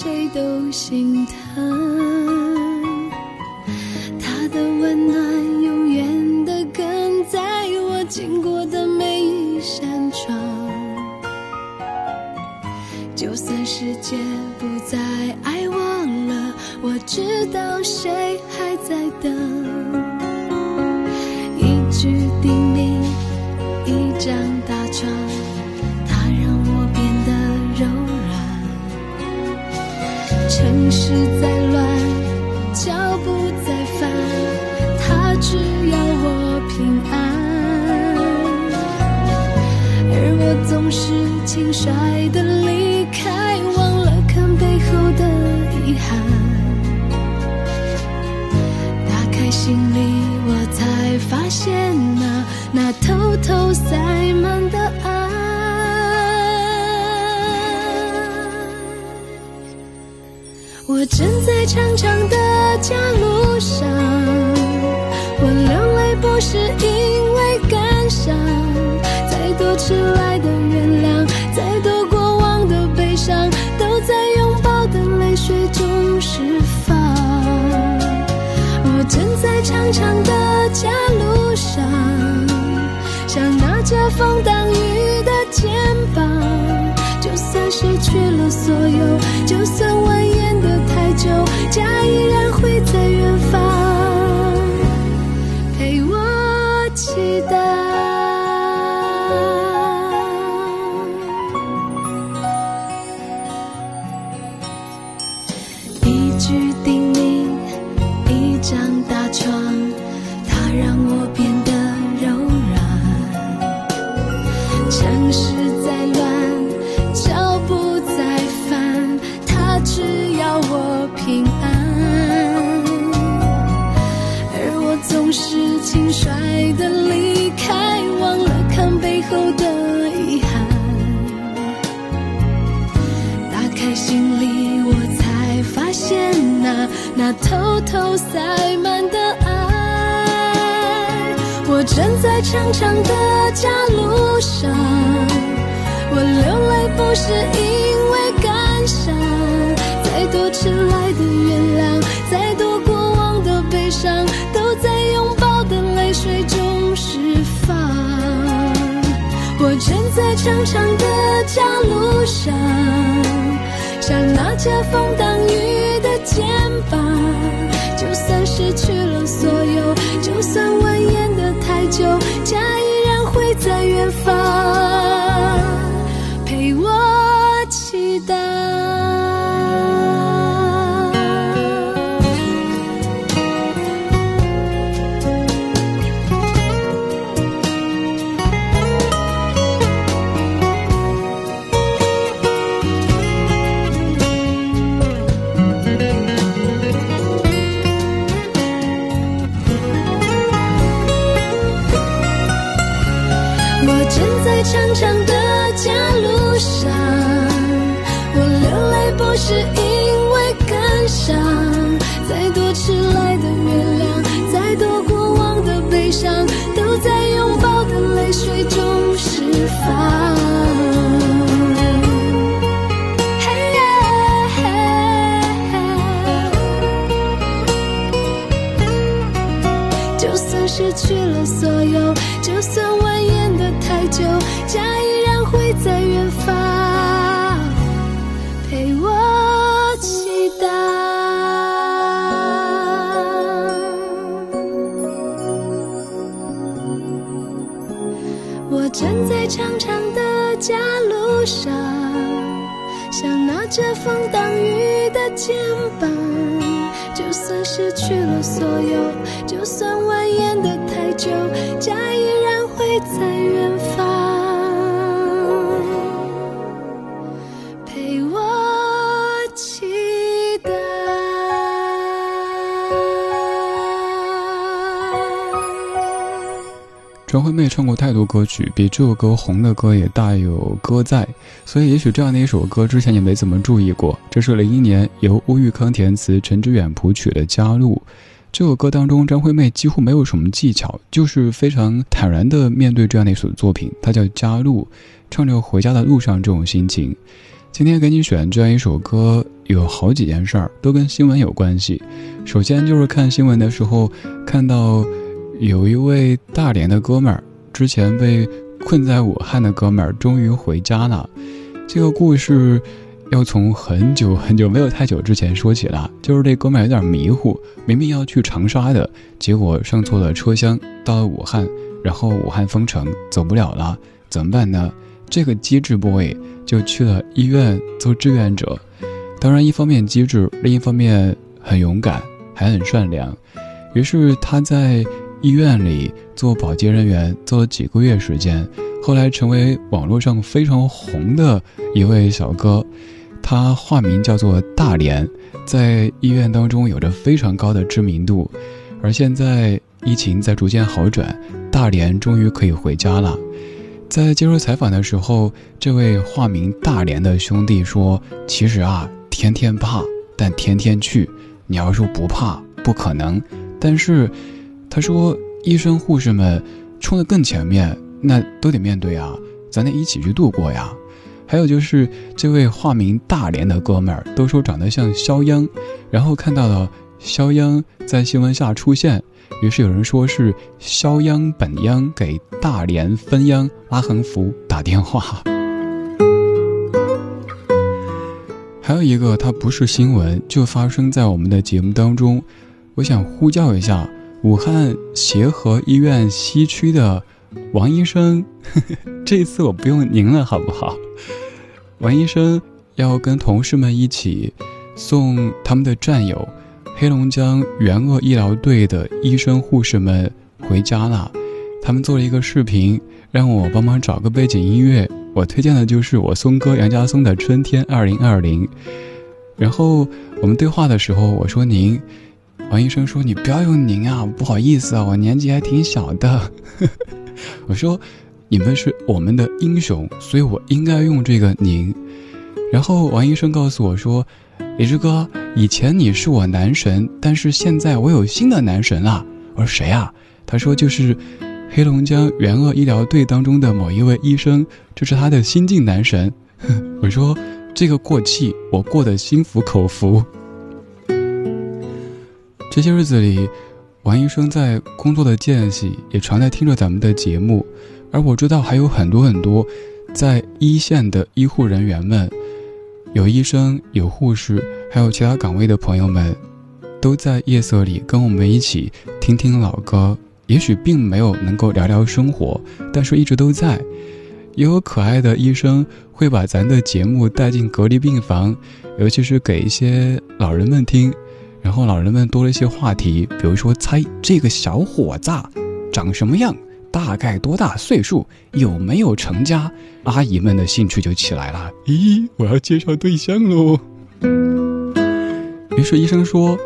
谁都心疼。他的温暖永远的跟在我经过的每一扇窗，就算世界不再爱我了，我知道谁还在等。轻率的离开，忘了看背后的遗憾。打开行李，我才发现那那偷偷塞满的爱。我正在长长的家路上，我流泪不是因为感伤，再多迟来着风挡雨的肩膀，就算失去了所有，就算蜿蜒的太久，家依然会在远方陪我祈祷。一句叮咛，一张大床，偷偷塞满的爱。我站在长长的家路上，我流泪不是因为感伤，再多迟来的原谅，再多过往的悲伤，都在拥抱的泪水中释放。我站在长长的家路上，像那遮风挡雨的肩膀，就算失去了所有，就算蜿蜒的太久，家依然会在远方悲伤，都在拥抱的泪水中释放。嘿就算失去了所有，就算蜿蜒的太久，家依长长的家路上，想拿着风挡雨的肩膀。就算失去了所有，就算蜿蜒的太久，家依然张惠妹唱过太多歌曲，比这首歌红的歌也大有歌在，所以也许这样的一首歌之前也没怎么注意过。这是零一年由乌玉康填词、陈志远谱曲的《家路》。这首歌当中，张惠妹几乎没有什么技巧，就是非常坦然地面对这样的一首作品。它叫《家路》，唱着回家的路上这种心情。今天给你选这样一首歌，有好几件事儿都跟新闻有关系。首先就是看新闻的时候看到。有一位大连的哥们儿，之前被困在武汉的哥们儿，终于回家了。这个故事要从很久很久没有太久之前说起了。就是这哥们儿有点迷糊，明明要去长沙的，结果上错了车厢，到了武汉，然后武汉封城，走不了了，怎么办呢？这个机智 boy 就去了医院做志愿者。当然，一方面机智，另一方面很勇敢，还很善良。于是他在。医院里做保洁人员做了几个月时间，后来成为网络上非常红的一位小哥，他化名叫做大连，在医院当中有着非常高的知名度。而现在疫情在逐渐好转，大连终于可以回家了。在接受采访的时候，这位化名大连的兄弟说：“其实啊，天天怕，但天天去。你要说不怕，不可能。但是。”他说：“医生护士们冲得更前面，那都得面对啊，咱得一起去度过呀。还有就是这位化名大连的哥们儿，都说长得像肖央，然后看到了肖央在新闻下出现，于是有人说是肖央本央给大连分央拉横幅打电话。还有一个，它不是新闻，就发生在我们的节目当中，我想呼叫一下。”武汉协和医院西区的王医生，这次我不用您了，好不好？王医生要跟同事们一起送他们的战友黑龙江援鄂医疗队的医生护士们回家了。他们做了一个视频，让我帮忙找个背景音乐。我推荐的就是我松哥杨家松的《春天二零二零》。然后我们对话的时候，我说您。王医生说：“你不要用您啊，不好意思啊，我年纪还挺小的。”我说：“你们是我们的英雄，所以我应该用这个您。”然后王医生告诉我说：“李志哥，以前你是我男神，但是现在我有新的男神了。”我说：“谁啊？”他说：“就是黑龙江援鄂医疗队当中的某一位医生，这是他的新晋男神。”我说：“这个过气，我过得心服口服。”这些日子里，王医生在工作的间隙也常在听着咱们的节目，而我知道还有很多很多在一线的医护人员们，有医生、有护士，还有其他岗位的朋友们，都在夜色里跟我们一起听听老歌。也许并没有能够聊聊生活，但是一直都在。也有可爱的医生会把咱的节目带进隔离病房，尤其是给一些老人们听。老人们多了一些话题，比如说猜这个小伙子长什么样，大概多大岁数，有没有成家。阿姨们的兴趣就起来了。咦，我要介绍对象喽。于是医生说，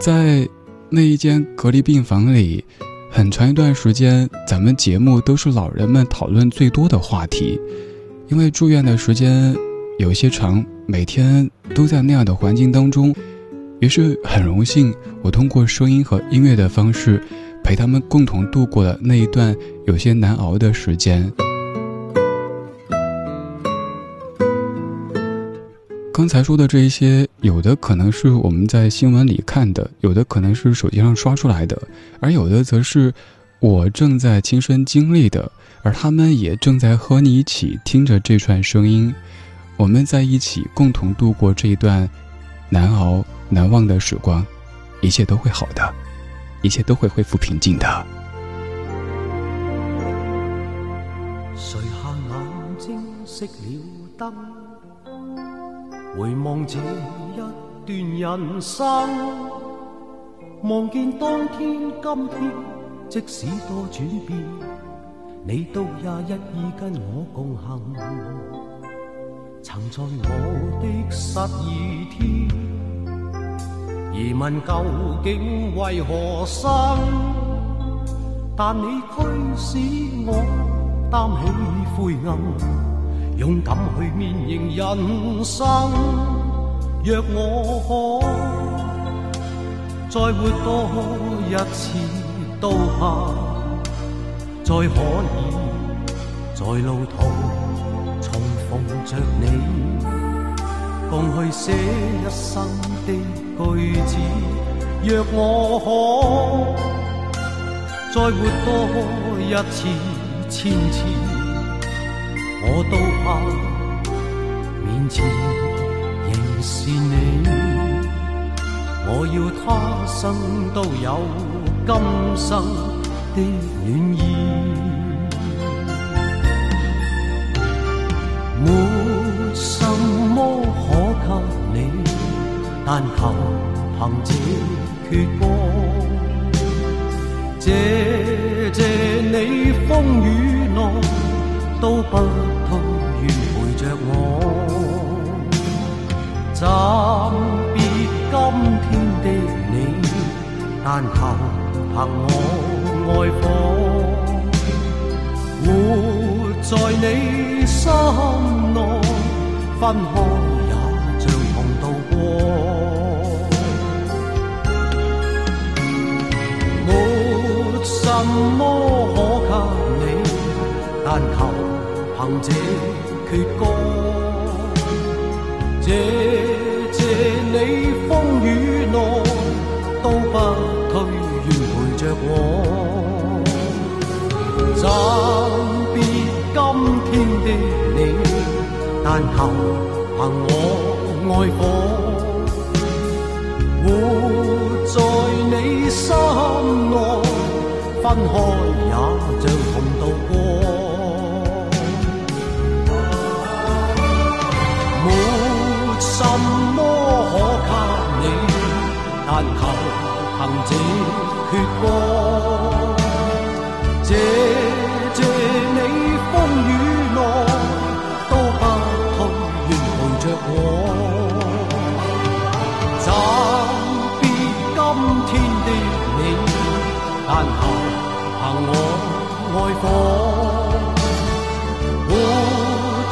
在那一间隔离病房里，很长一段时间，咱们节目都是老人们讨论最多的话题，因为住院的时间有些长，每天都在那样的环境当中。于是很荣幸，我通过声音和音乐的方式，陪他们共同度过了那一段有些难熬的时间。刚才说的这一些，有的可能是我们在新闻里看的，有的可能是手机上刷出来的，而有的则是我正在亲身经历的，而他们也正在和你一起听着这串声音，我们在一起共同度过这一段难熬。难忘的时光，一切都会好的，一切都会恢复平静的。熄了灯，回望这一段人生，望见当天今天，即使多转变，你都也一意跟我共行。曾在我的失意天，疑问究竟为何生，但你驱使我。担起灰暗，勇敢去面迎人生。若我可再活多一次，都怕再可以在路途重逢着你，共去写一生的句子。若我可再活多一次。千次我都怕面前仍是你，我要他生都有今生的暖意。但求凭这阙歌，谢谢你风雨。都不退，愿陪着我。暂别今天的你，但求凭我爱火，活在你心内，分开什么可给你，但求。凭这阙歌，谢谢你风雨内都不退，愿陪着我。暂别今天的你，但求凭我爱火，活在你心，分开也像同渡过。没什么可给你但求凭这阙歌我，活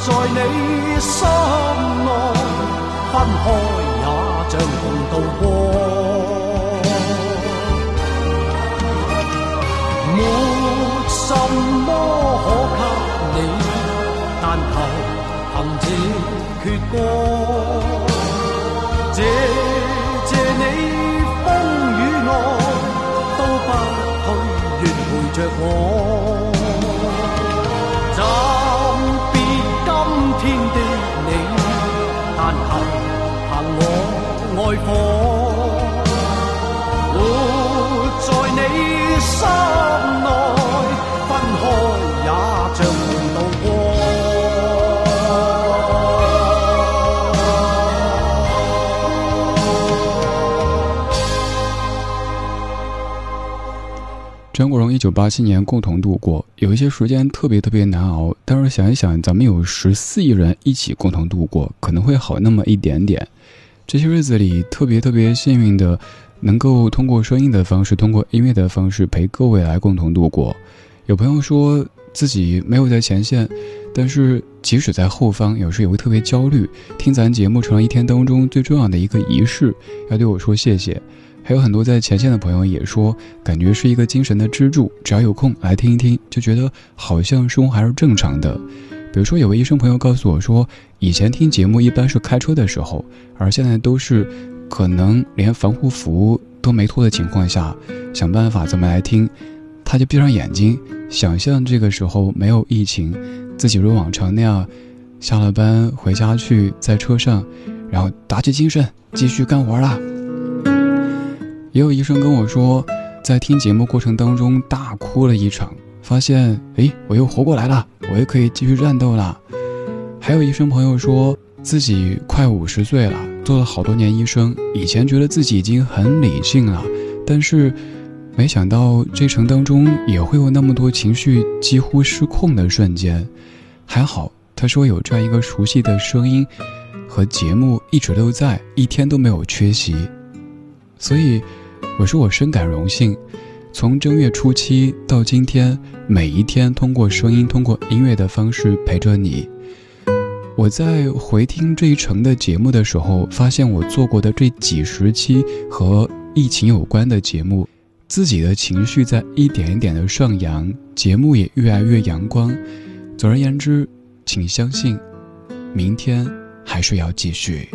在你心内，分开也像共渡过。没什么可给你？但求凭这阙歌，心内。张国荣一九八七年共同度过，有一些时间特别特别难熬，但是想一想，咱们有十四亿人一起共同度过，可能会好那么一点点。这些日子里，特别特别幸运的，能够通过声音的方式，通过音乐的方式陪各位来共同度过。有朋友说自己没有在前线，但是即使在后方，有时也会特别焦虑。听咱节目成了一天当中最重要的一个仪式，要对我说谢谢。还有很多在前线的朋友也说，感觉是一个精神的支柱，只要有空来听一听，就觉得好像生活还是正常的。比如说，有位医生朋友告诉我说，以前听节目一般是开车的时候，而现在都是可能连防护服都没脱的情况下，想办法怎么来听。他就闭上眼睛，想象这个时候没有疫情，自己如往常那样，下了班回家去，在车上，然后打起精神继续干活啦。也有医生跟我说，在听节目过程当中大哭了一场，发现哎，我又活过来了，我又可以继续战斗了。还有医生朋友说自己快五十岁了，做了好多年医生，以前觉得自己已经很理性了，但是没想到这程当中也会有那么多情绪几乎失控的瞬间。还好，他说有这样一个熟悉的声音和节目一直都在，一天都没有缺席。所以，我说我深感荣幸，从正月初七到今天，每一天通过声音、通过音乐的方式陪着你。我在回听这一程的节目的时候，发现我做过的这几十期和疫情有关的节目，自己的情绪在一点一点的上扬，节目也越来越阳光。总而言之，请相信，明天还是要继续。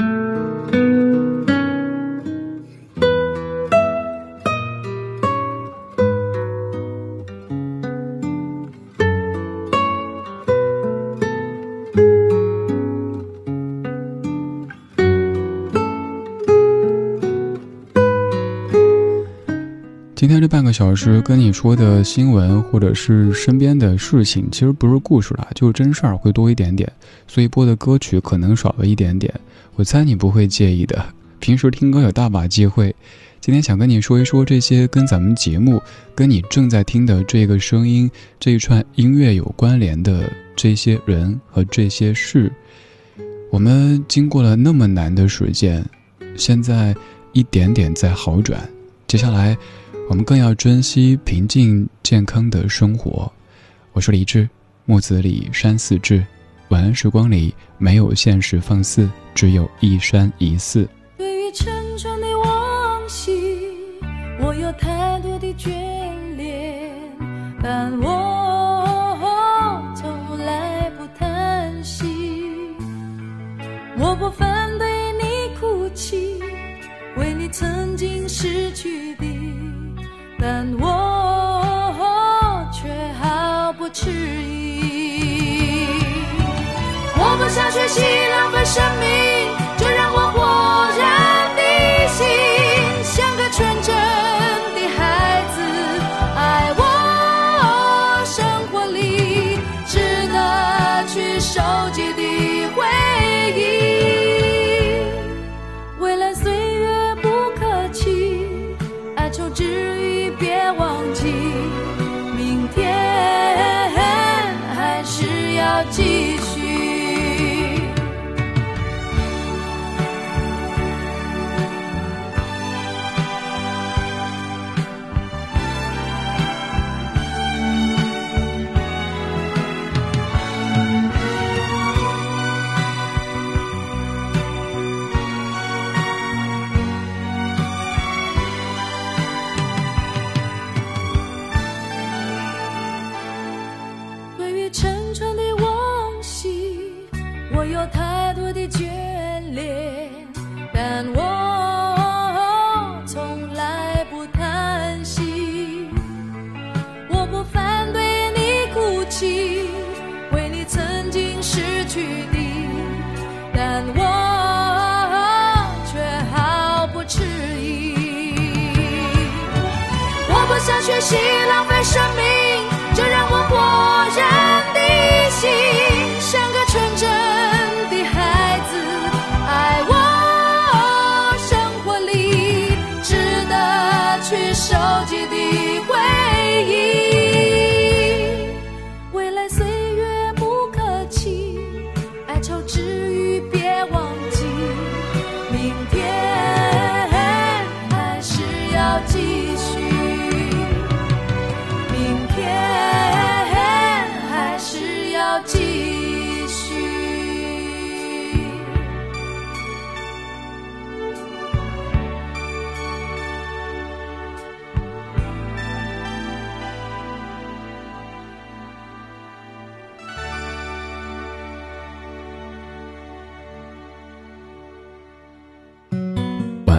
小时跟你说的新闻或者是身边的事情，其实不是故事了，就是真事儿会多一点点，所以播的歌曲可能少了一点点。我猜你不会介意的，平时听歌有大把机会。今天想跟你说一说这些跟咱们节目、跟你正在听的这个声音、这一串音乐有关联的这些人和这些事。我们经过了那么难的时间，现在一点点在好转，接下来。我们更要珍惜平静健康的生活。我是李志，木子李山寺志。晚安时光里没有现实放肆，只有一山一寺。对于沉重的往昔，我有太多的眷恋，但我从来不叹息。我不反对你哭泣，为你曾经失去。但我却毫不迟疑，我不想学习浪费生命，想学习浪费生命。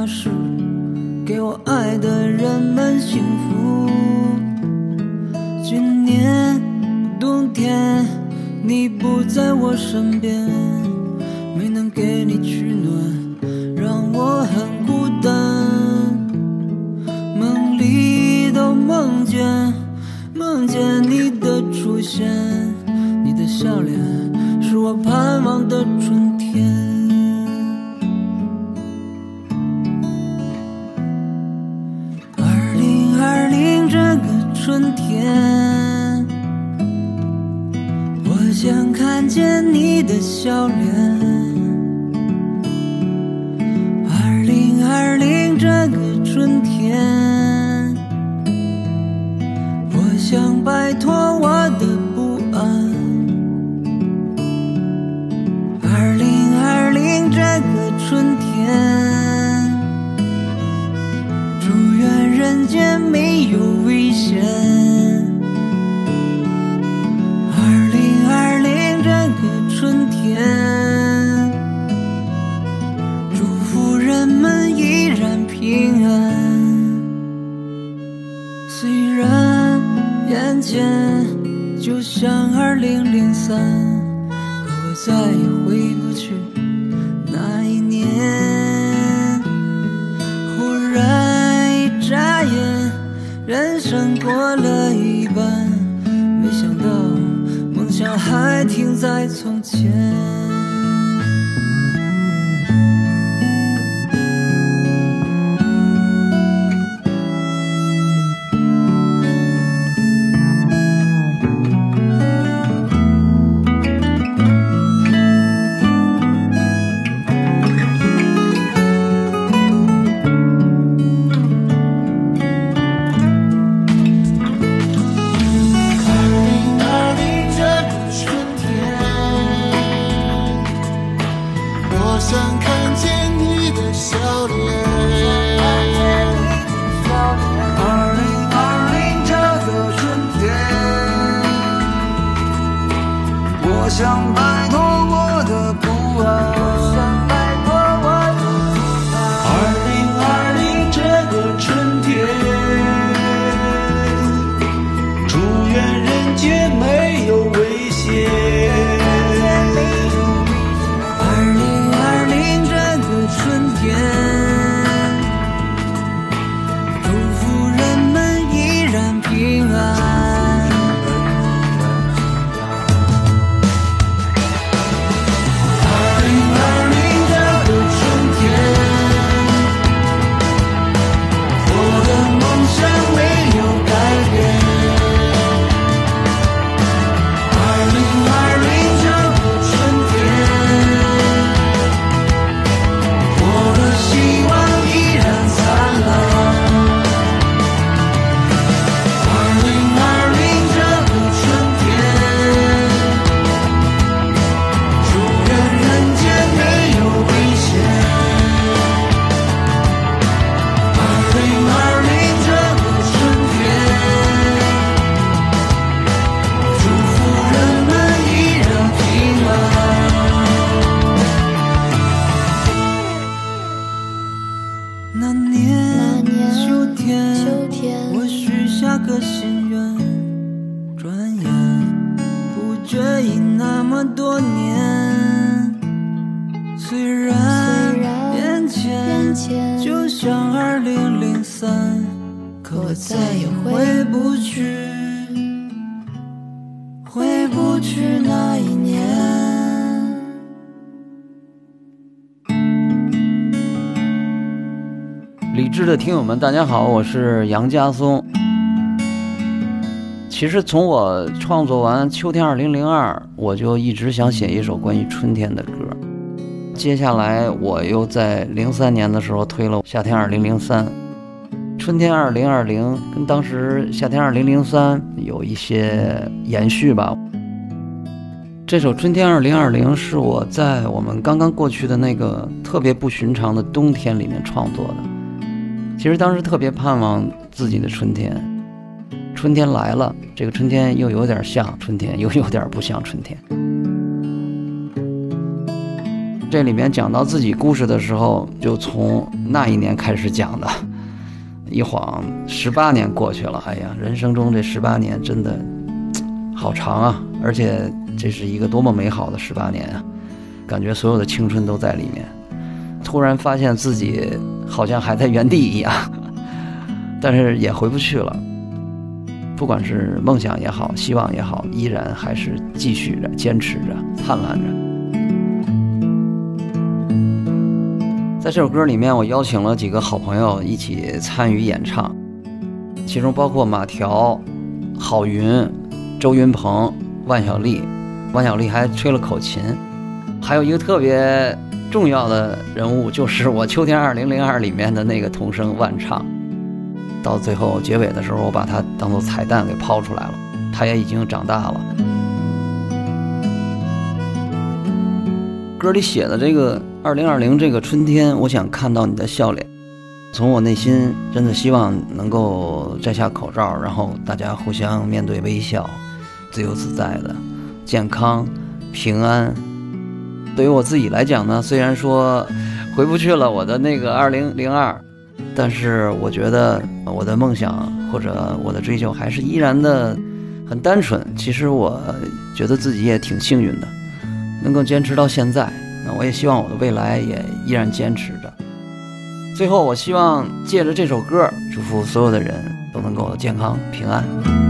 发誓给我爱的人们幸福。今年冬天，你不在我身边。笑脸。二零这个春天，我想摆脱我的不安。二零二零这个春天，祝愿人间没有年祝福人们依然平安，虽然眼前就像2003，可我再也回。在从前。的听们，大家好，我是杨家松。其实从我创作完《秋天二零零二》，我就一直想写一首关于春天的歌。接下来我又在零三年的时候推了《夏天二零零三》，春天二零二零跟当时《夏天二零零三》有一些延续吧。这首《春天二零二零》是我在我们刚刚过去的那个特别不寻常的冬天里面创作的。其实当时特别盼望自己的春天，春天来了，这个春天又有点像春天，又有点不像春天。这里面讲到自己故事的时候，就从那一年开始讲的。一晃十八年过去了，哎呀，人生中这十八年真的好长啊！而且。这是一个多么美好的十八年啊！感觉所有的青春都在里面。突然发现自己好像还在原地一样，但是也回不去了。不管是梦想也好，希望也好，依然还是继续着、坚持着、灿烂着。在这首歌里面，我邀请了几个好朋友一起参与演唱，其中包括马条、郝云、周云鹏、万晓利。万晓利还吹了口琴，还有一个特别重要的人物，就是我《秋天二零零二》里面的那个童声万唱。到最后结尾的时候，我把它当做彩蛋给抛出来了。他也已经长大了。歌里写的这个“二零二零”这个春天，我想看到你的笑脸。从我内心真的希望能够摘下口罩，然后大家互相面对微笑，自由自在的。健康、平安，对于我自己来讲呢，虽然说回不去了我的那个二零零二，但是我觉得我的梦想或者我的追求还是依然的很单纯。其实我觉得自己也挺幸运的，能够坚持到现在。那我也希望我的未来也依然坚持着。最后，我希望借着这首歌，祝福所有的人都能够健康平安。